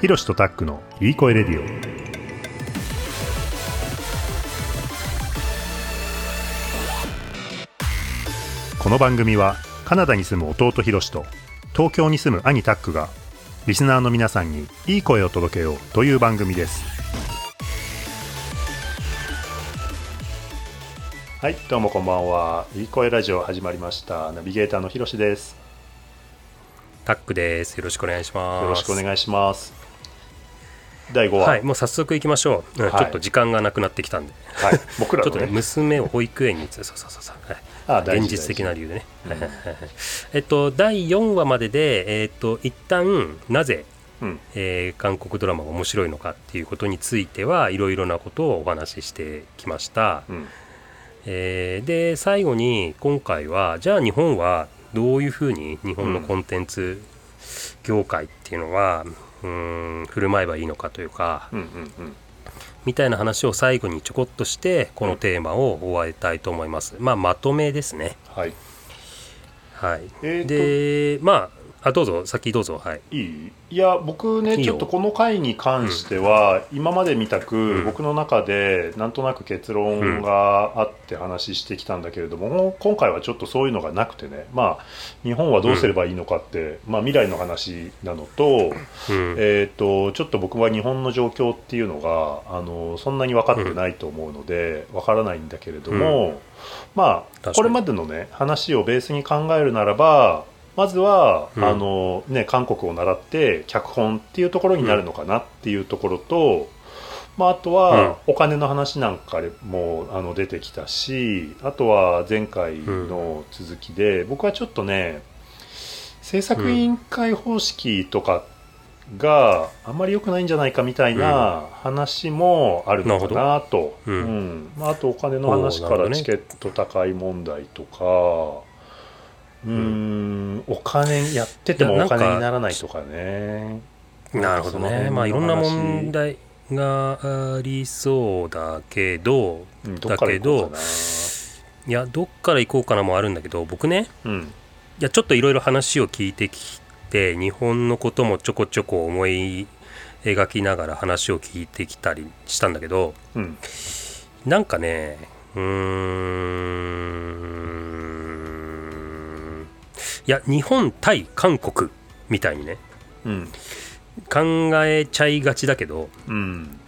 ひろしとタックのいい声レディオ。この番組はカナダに住む弟ひろしと東京に住む兄タックがリスナーの皆さんにいい声を届けようという番組です。はいどうもこんばんは。いい声ラジオ始まりました。ナビゲーターのひろしです。タックです。よろしくお願いします。よろしくお願いします第5話。はい、もう早速行きましょう、うんはい。ちょっと時間がなくなってきたんで、はい、僕ら ちょっとね、娘を保育園に、そうそうそうそう、はいあ大事。現実的な理由でね。大事 えっと、第4話までで、えっと、一旦なぜ、うん。えー韓国ドラマが面白いのかっていうことについてはいろいろなことをお話ししてきました。うん。えーで最後に今回はじゃあ日本はどういうふうに日本のコンテンツ業界っていうのは、うーん振る舞えばいいのかというかうんうんうんみたいな話を最後にちょこっとしてこのテーマを終わりたいと思います。まあまとめですね。はいはい。えーとでまああどうぞ先どうぞはい。いい？いや僕ねちょっとこの回に関しては、今まで見たく、ん。僕の中でなんとなく結論があって話してきたんだけれども、今回はちょっとそういうのがなくてね。まあ日本はどうすればいいのかって、まあ、未来の話なのと,、うん。えー、とちょっと僕は日本の状況っていうのがあのそんなに分かってないと思うので、分からないんだけれども、まあこれまでのね話をベースに考えるならばまずは、うん。あのね、韓国を習って脚本っていうところになるのかなっていうところと、まあ、あとはお金の話なんかもあの出てきたしあとは前回の続きで、僕はちょっとね制作委員会方式とかがあんまり良くないんじゃないかみたいな話もあるのかなと、なるほど。うん。まあ、あとお金の話からチケット高い問題とかうーん。お金やっててもお金にならないとかね。なるほどね。まあいろんな問題がありそうだけど、うんどいやどっから行こうかなもあるんだけど僕ねなうん。いやちょっといろいろ話を聞いてきて日本のこともちょこちょこ思い描きながら話を聞いてきたりしたんだけどうん。なんかねうーんいや日本対韓国みたいにねうん。考えちゃいがちだけどうん。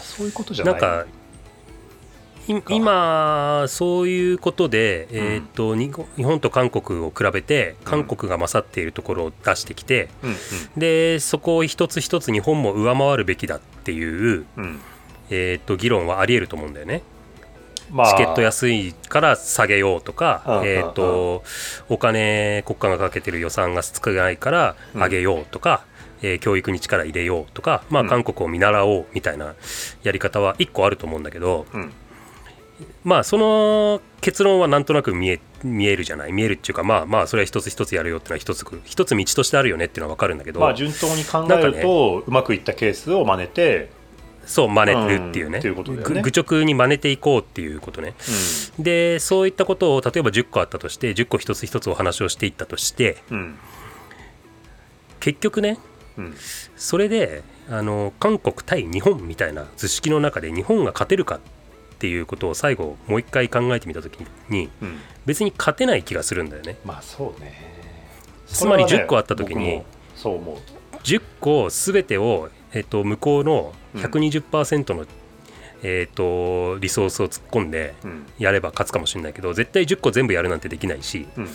そういうことじゃなないんかい今そういうことで、えーっとに日本と韓国を比べて韓国が勝っているところを出してきて、うんうん。でそこを一つ一つ日本も上回るべきだっていう、うん。えーっと議論はありえると思うんだよね。まあ。チケット安いから下げようとか、うんえーっとお金国家がかけてる予算が少ないから上げようとか、えー教育に力入れようとか、まあ、うん。韓国を見習おうみたいなやり方は一個あると思うんだけど、うん。まあその結論はなんとなく見え見えるじゃない？見えるっていうかまあまあそれは一つ一つやるよっていうのは一つ一つ道としてあるよねっていうのは分かるんだけど、まあ順当に考えると、うまくいったケースを真似て、そう真似るっていうね,う愚直に真似ていこうっていうことね。でそういったことを例えば10個あったとして10個一つ一つお話をしていったとしてうん。うん結局ねうん。それであの韓国対日本みたいな図式の中で日本が勝てるかっていうことを最後もう一回考えてみた時にうん。別に勝てない気がするんだよね。まあそうね。つまりそれはね10個あった時にそう思う。10個全てを、えっと、向こうの120%の、えっと、リソースを突っ込んでうん。やれば勝つかもしれないけど絶対10個全部やるなんてできないし、うんうん。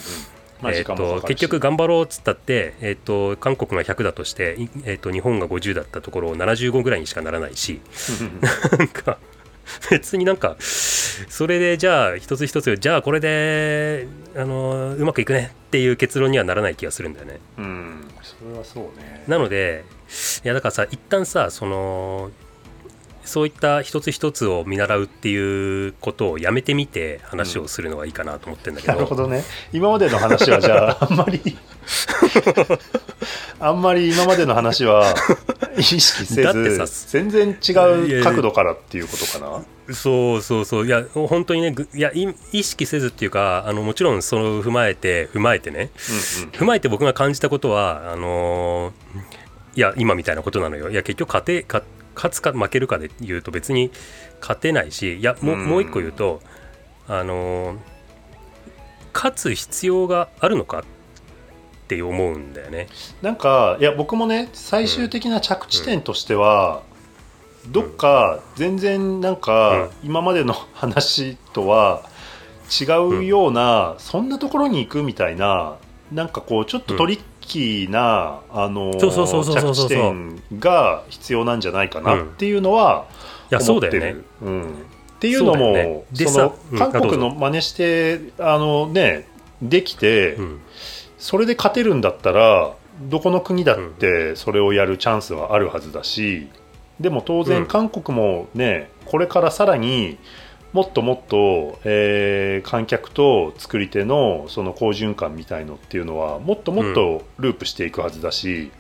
まあえっと、結局頑張ろうっつったって、えっと、韓国が100だとして、いえっと、日本が50だったところを75ぐらいにしかならないし なんか 別になんかそれでじゃあ一つ一つじゃあこれであのうまくいくねっていう結論にはならない気がするんだよね。うんそれはそうね。なのでいやだからさ一旦さそのそういった一つ一つを見習うっていうことをやめてみて話をするのがいいかなと思ってるんだけど,、なるほどね。今までの話はじゃああんまり あんまり今までの話は 意識せず全然違う角度からっていうことかな？そうそうそう。いや本当にねぐいやい意識せずっていうかあのもちろんその踏まえて踏まえてね。うん踏まえて僕が感じたことはあのーいや今みたいなことなのよ。いや結局勝てか勝つか負けるかで言うと別に勝てないしいやも,、うもう一個言うとあのー勝つ必要があるのかって思うんだよね。なんかいや僕もね最終的な着地点としては、どっか全然なんか今までの話とは違うような、そんなところに行くみたいななんかこうちょっとトリッキーな、あのそうそうそうそうそうそう。着地点が必要なんじゃないかなっていうのはいやそうだよ思ってるね。うん。っていうのそうだよもね。でそのさうん韓国の真似してあのねできて、うんそれで勝てるんだったらどこの国だってそれをやるチャンスはあるはずだしでも当うん。然韓国もねこれからさらにもっともっと、えー観客と作り手のその好循環みたいのっていうのはもっともっとループしていくはずだし、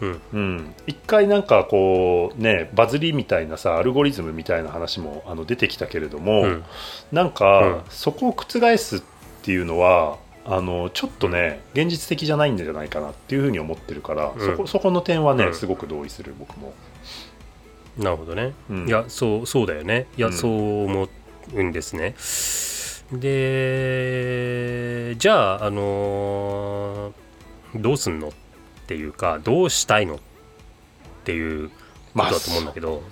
うん。うん、一回なんかこうねバズりみたいなさアルゴリズムみたいな話もあの出てきたけれども、うん。なんか、うん。そこを覆すっていうのはあのちょっとね現実的じゃないんじゃないかなっていうふうに思ってるから、うん。そこそこの点はね、うん。すごく同意する僕も。なるほどね、うん。いやそうそうだよね。いや、うん。そう思うんですね。でじゃああのーどうすんのっていうかどうしたいのっていうことだと思うんだけど、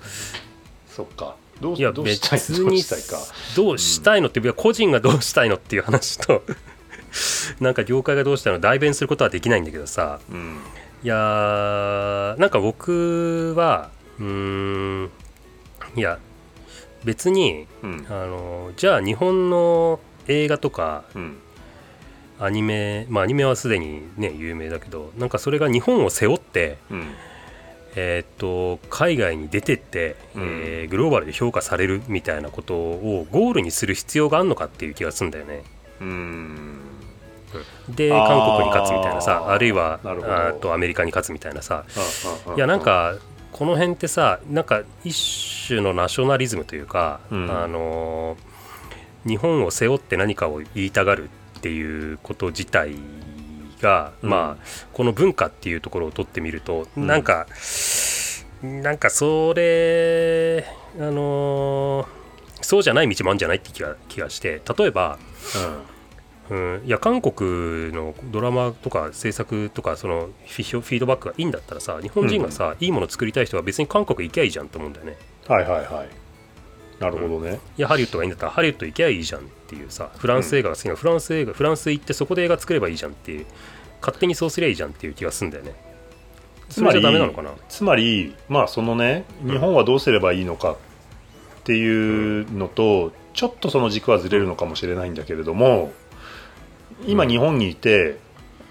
そっか。どういや別にどうしたいか。どうしたいのっていうか個人がどうしたいのっていう話と なんか業界がどうしたいの代弁することはできないんだけどさ。うん。いやーなんか僕はうーんいや別にうん。あのじゃあ日本の映画とかうん。アニメまあアニメはすでにね有名だけどなんかそれが日本を背負ってうん。えーっと海外に出てって、うん。えーグローバルで評価されるみたいなことをゴールにする必要があるのかっていう気がするんだよね。うんで韓国に勝つみたいなさあるいはあーとアメリカに勝つみたいなさ。いやなんかこの辺ってさなんか一種のナショナリズムというか、うん。あの日本を背負って何かを言いたがるっていうこと自体が、うん。まあこの文化っていうところを取ってみると、うん。なんかなんかそれあのそうじゃない道もあるんじゃないって気が気がして例えばうん、いや韓国のドラマとか制作とかそのフィフィードバックがいいんだったらさ日本人がさ、いいもの作りたい人は別に韓国行きゃいいじゃんと思うんだよね。はいはいはい。なるほどね、いやハリウッドがいいんだったらハリウッド行きゃいいじゃんっていうさフランス映画が好きなフランス映画フランス行ってそこで映画作ればいいじゃんっていう勝手にそうすりゃいいじゃんっていう気がするんだよね。つまりダメなのかな？つまりまあそのね日本はどうすればいいのかっていうのと、ちょっとその軸はずれるのかもしれないんだけれども今うん日本にいて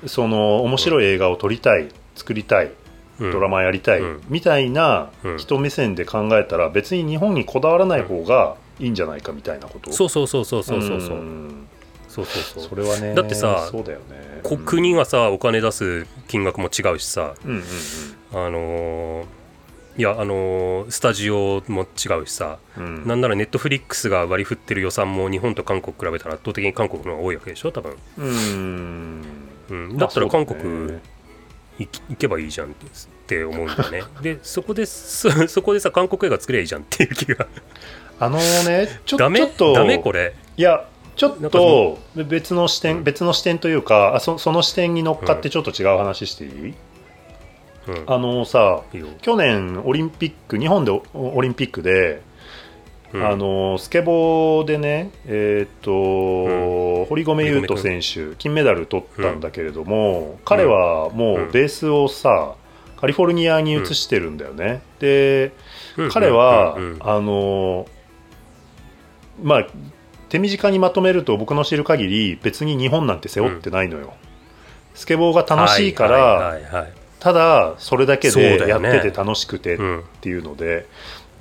その面白い映画を撮りたい作りたいうん。ドラマやりたい、うん。みたいなうん。人目線で考えたら別に日本にこだわらない方がいいんじゃないかみたいなこと？そうそうそうそうそうそうそう。うん。そうそうそう。それはねだってさそうだよね。こ国がさお金出す金額も違うしさ。うんうんうん。あのーいやあのースタジオも違うしさ。うん。うんなんならネットフリックスが割り振ってる予算も日本と韓国比べたら圧倒的に韓国の方が多いわけでしょ多分、うん。うん、だったら韓国ね行けばいいじゃんって思うんだよね。でそこでそ そこでさ韓国映画作りゃいいじゃんっていう気が。あのねちょちょっとダメこれ？いやちょっと別の視点、うん。別の視点というかあそその視点に乗っかってちょっと違う話していい、うんあのさいいよ。去年オリンピック日本でオオリンピックで、うん。あのスケボーでねえーっと、堀米雄斗選手金メダル取ったんだけれども、彼はもうベースをさカリフォルニアに移してるんだよね、でうん。彼は、うん。うん。あのまあ手短にまとめると僕の知る限り別に日本なんて背負ってないのよ、スケボーが楽しいから、はいはいはいただそれだけでやってて楽しくてっうんていうので、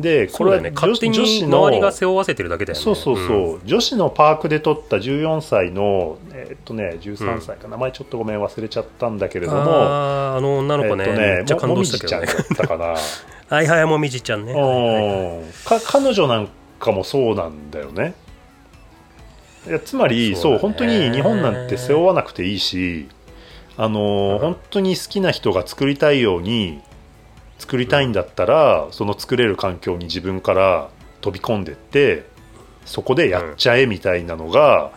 でこれは女勝手に周りが背負わせてるだけだよね。そうそうそう、女子のパークで撮った14歳のえーっとね13歳か、名前ちょっとごめん忘れちゃったんだけれども。あーあの女の子ね,、えーっとめっちゃ感動ももみしたけどね。じちゃんだったかな。はいはいもみじちゃんね。うん。か彼女なんかもそうなんだよね。いやつまりそう,、そう本当に日本なんて背負わなくていいしあの、うん本当に好きな人が作りたいように作りたいんだったら、その作れる環境に自分から飛び込んでってそこでやっちゃえみたいなのが、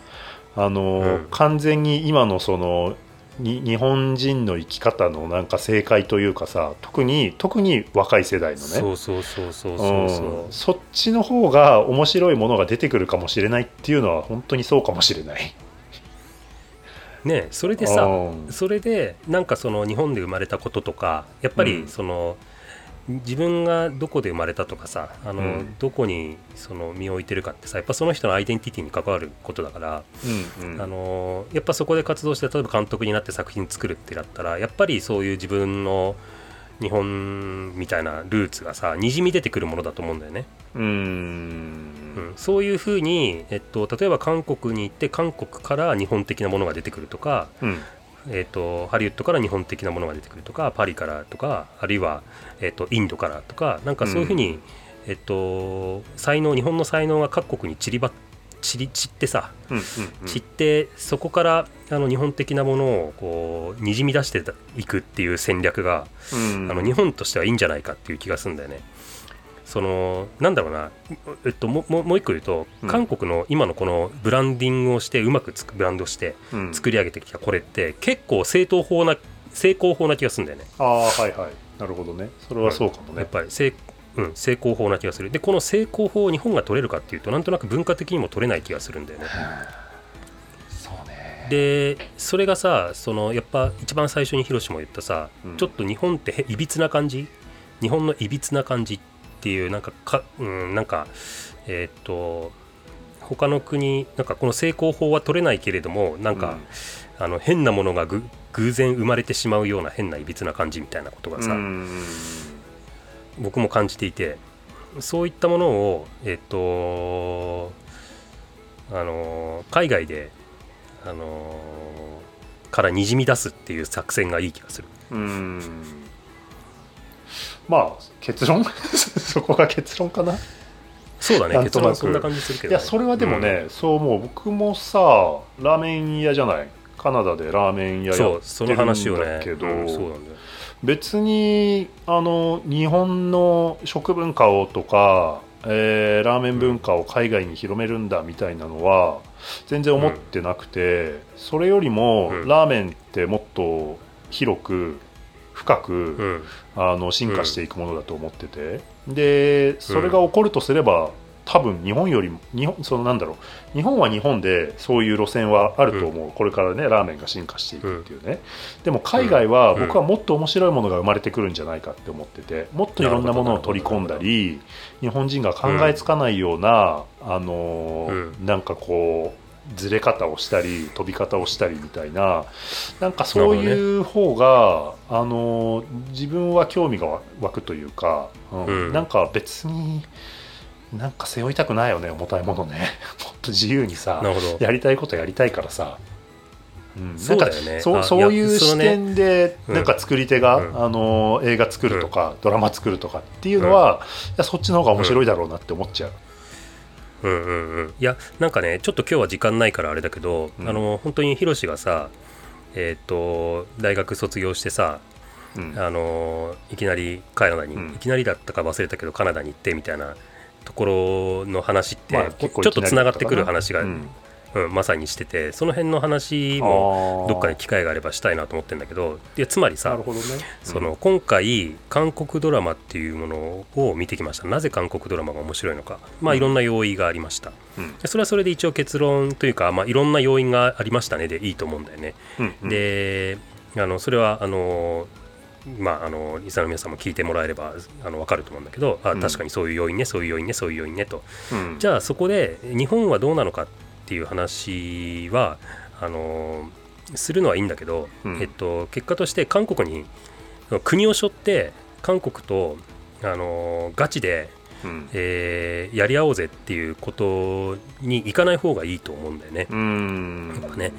あの、うん。完全に今のそのに日本人の生き方のなんか正解というかさ特に特に若い世代のね。そうそうそうそうそうそう。うん。そっちの方が面白いものが出てくるかもしれないっていうのは本当にそうかもしれない。ねそれでさうん。それでなんかその日本で生まれたこととかやっぱうん。りその、自分がどこで生まれたとかさあの、うん。どこにその身を置いてるかってさやっぱその人のアイデンティティに関わることだから、うんうん。あのやっぱそこで活動して例えば監督になって作品作るってなったらやっぱりそういう自分の日本みたいなルーツがさにじみ出てくるものだと思うんだよね。うーん。うん、そういうふうに、えっと、例えば韓国に行って韓国から日本的なものが出てくるとか、うん。えっと、ハリウッドから日本的なものが出てくるとかパリからとかあるいは、えっと、インドからとかなんかそういうふうに、うん。えっと、才能日本の才能が各国に散りば散り散ってさうんうんうん。散ってそこからあの日本的なものをこうにじみ出していくっていう戦略が、うん。あの日本としてはいいんじゃないかっていう気がするんだよね。そのなんだろうな、えっと、もももう一個言うと、うん。韓国の今のこのブランディングをしてうまくつくブランドをしてうん。作り上げてきたこれって結構正当法な成功法な気がするんだよね。ああはいはい。なるほどね。それはそうかもね。やっ、ぱり成,、うん、成功法な気がする。でこの成功法を日本が取れるかっていうとなんとなく文化的にも取れない気がするんだよね。そうね。でそれがさそのやっぱ一番最初にヒロシも言ったさ、うん。ちょっと日本ってへいびつな感じ？日本のいびつな感じっていうなんかか、うん、なんかえーっと他の国なんかこの成功法は取れないけれどもなんか、あの変なものがぐ偶然生まれてしまうような変ないびつな感じみたいなことがさ、うんうん僕も感じていてそういったものをえっとあの海外であのからにじみ出すっていう作戦がいい気がする。うん。まあ結論？そこが結論かな？そうだね結論はそんな感じするけど、いやそれはでもね、そう思う。僕もさラーメン屋じゃない？カナダでラーメンうん屋やそうその話をってるんねだけど、うんそうなんだよ別にあの日本の食文化をとか、えーラーメン文化を海外に広めるんだみたいなのは全然思ってなくて、それよりも、うん。ラーメンってもっと広く深く、うん。あの進化していくものだと思ってて、でそれが起こるとすれば多分日本よりも日本そのなんだろう日本は日本でそういう路線はあると思う、これからねラーメンが進化していくっていうね、でも海外はうん。僕はもっと面白いものが生まれてくるんじゃないかって思っててもっといろんなものを取り込んだり日本人が考えつかないような、あのーうなんかこうずれ方をしたり飛び方をしたりみたいななんかそういう方が、あの自分は興味がわ湧くというか、うん。うん。なんか別になんか背負いたくないよね重たいものね。もっと自由にさやりたいことやりたいからさ、うん、そうだよね。そうあそういう視点でうん。なんか作り手が、うん。あの映画作るとか、ドラマ作るとかっていうのは、いやそっちの方が面白いだろうなって思っちゃう。うん。うん。うん。いやなんかねちょっと今日は時間ないからあれだけど、うん。あの本当にヒロシがさえっ、と大学卒業してさうん。あのいきなりカナダに、うん。いきなりだったか忘れたけどカナダに行ってみたいなところの話って、まあちょっとつながってくる話が、ううんんまさにしててその辺の話もどっかで機会があればしたいなと思ってるんだけどいやつまりなさるほどね。その今回韓国ドラマっていうものを見てきました。なぜ韓国ドラマが面白いのか。まあうん。いろんな要因がありました、うん。でそれはそれで一応結論というか、まあ、いろんな要因がありましたね。でいいと思うんだよね、うんうん。であのそれはあのまああのリサの皆さんも聞いてもらえればあの分かると思うんだけどあうん。確かにそういう要因ねそういう要因ねそういう要因ねと。うん。じゃあそこで日本はどうなのかっていう話はあのするのはいいんだけど、うん。えっと、結果として韓国に国を背負って韓国とあのガチで、うん。えーやり合おうぜっていうことにいかない方がいいと思うんだよね。うん。やっぱね。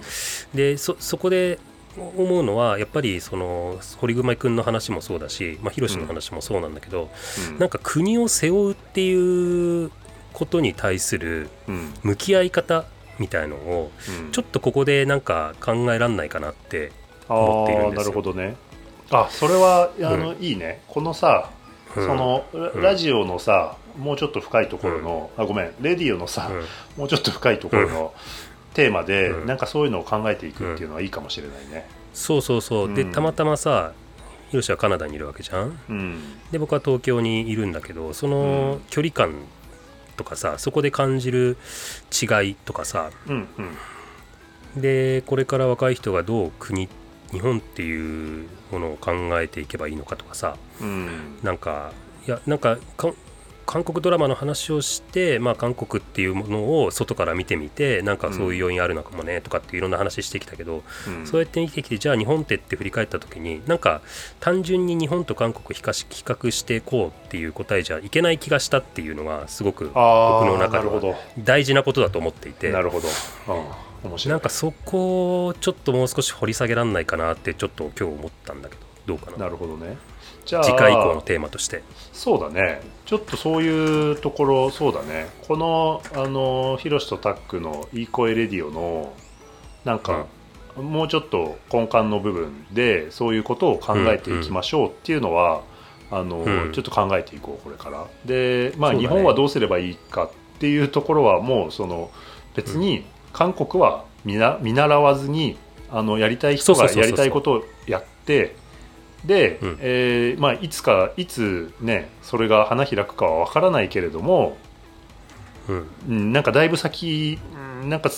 でそそこで思うのはやっぱりその堀熊君の話もそうだし、まあ、ヒロシの話もそうなんだけど、うん。なんか国を背負うっていうことに対するうん。向き合い方みたいのをうん。ちょっとここでなんか考えらんないかなって思っているんですよ。なるほどね。あそれはあの、いいね。このさ、うん。そのラうん。ラジオのさもうちょっと深いところの、あごめん。レディオのさ、もうちょっと深いところのテーマで、うん。なんかそういうのを考えていくっていうのはいいかもしれないね。そうそうそう、でうん。たまたまさヒロシはカナダにいるわけじゃん。うん。で僕は東京にいるんだけどその距離感とかさそこで感じる違いとかさ。うんうん。でこれから若い人がどう国日本っていうものを考えていけばいいのかとかさ。うん。なんかいやなんかか韓国ドラマの話をして、まあ、韓国っていうものを外から見てみてなんかそういう要因あるのかもねとかっていろんな話してきたけど、うん。そうやって見てきてじゃあ日本ってって振り返った時になんか単純に日本と韓国比較し比較していこうっていう答えじゃいけない気がしたっていうのがすごく僕の中では大事なことだと思っていて。なるほど、うん、面白い。なんかそこをちょっともう少し掘り下げられないかなってちょっと今日思ったんだけどどうかな。なるほどね。じゃあ次回以降のテーマとして。そうだね。ちょっとそういうところそうだね。このあのヒロシとタックの「いい声レディオの」なんか、もうちょっと根幹の部分でそういうことを考えていきましょうっていうのは、あのうん。ちょっと考えていこうこれから。で、まあ、ね。日本はどうすればいいかっていうところはもうその別に韓国は見な見習わずにあのやりたい人がやりたいことをやってで、うん。えーまあ、いつかいつねそれが花開くかは分からないけれども、うん。うん、なんかだいぶ先うんなんか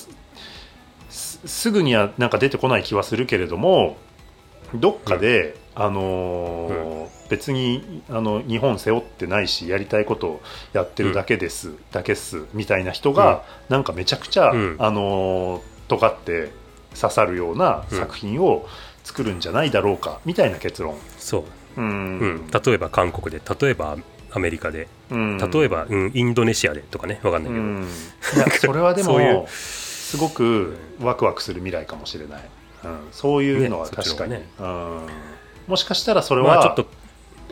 すぐにはなんか出てこない気はするけれどもどっかで、あのー別にあの日本背負ってないしやりたいことをやってるだけです、だけっすみたいな人が、なんかめちゃくちゃ、うん。あのー尖って刺さるような作品を作るんじゃないだろうかみたいな結論。そう、うん。うん、例えば韓国で例えばアメリカで。うん。例えば、うん、インドネシアでとかねわかんないけど、うん、いやそれはでもすごくワクワクする未来かもしれない、うん、そういうのは確かに、の方がね。うん、もしかしたらそれはまあちょっと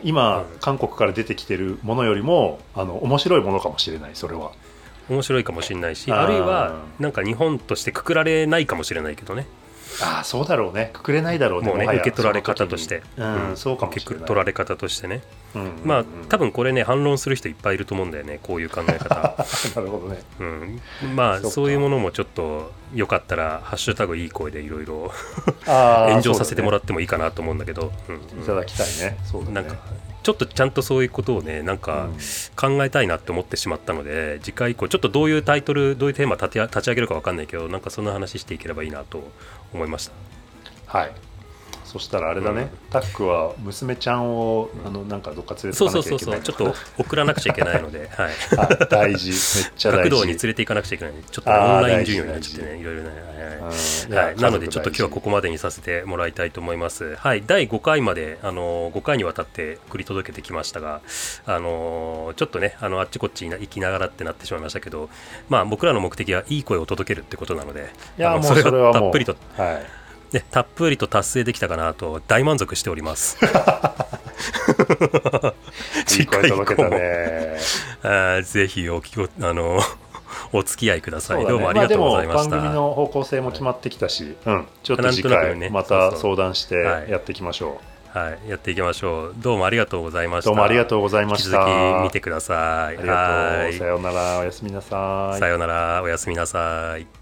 今、うん。韓国から出てきてるものよりもあの面白いものかもしれないそれは。面白いかもしれないしあるいはなんか日本としてくくられないかもしれないけどねああそうだろうね。くくれないだろうねもうね受け取られ方として。うん。そうかもし受けれない。取られ方としてね。うんうんうん。まあ多分これね反論する人いっぱいいると思うんだよねこういう考え方、なるほどね。うん、まあそういうものもちょっとよかったら「ハッシュタグいい声」でいろいろ 炎上させてもらそってもいいかなと思うんだけど。うん。うだねいただきたいね。そうだね。なんかちょっとちゃんとそういうことをねなんかうん。考えたいなって思ってしまったので次回以降ちょっとどういうタイトルどういうテーマ立て立ち上げるか分かんないけどなんかそんな話していければいいなと思いました。はいそしたらあれだね、うん。タックは娘ちゃんをあのなんかどっか連れてそうかそうそうなきゃいけないそうちょっと送らなくちゃいけないので、はい、あ大事。めっちゃ大事。学童に連れて行かなくちゃいけない。のでちょっとオンライン授業になっちゃって大ねいろいろね、はいはいうんはい、なのでちょっと今日はこここまでにさせてもらいたいと思います。はい、第5回まで、あの5回にわたって送り届けてきましたが、あのちょっとねあのあっちこっちに行きながらってなってしまいましたけど、まあ、僕らの目的はいい声を届けるってことなのでいやもうそれはもう。をたっぷりと、はいね、たっぷりと達成できたかなと大満足しております。いい声届けたねあーぜひおきおあの お付き合いください。ねどうもありがとうございました。あでも番組の方向性も決まってきたし、うん、ちょっと次回また相談してはいやっていきましょはい、やっていきましょう。どうもありがとうございまう、した。どうもありがとうございま引きした続き見てください。ありがとはいうさようならおやすみなさいさようなら、おやすみなさい。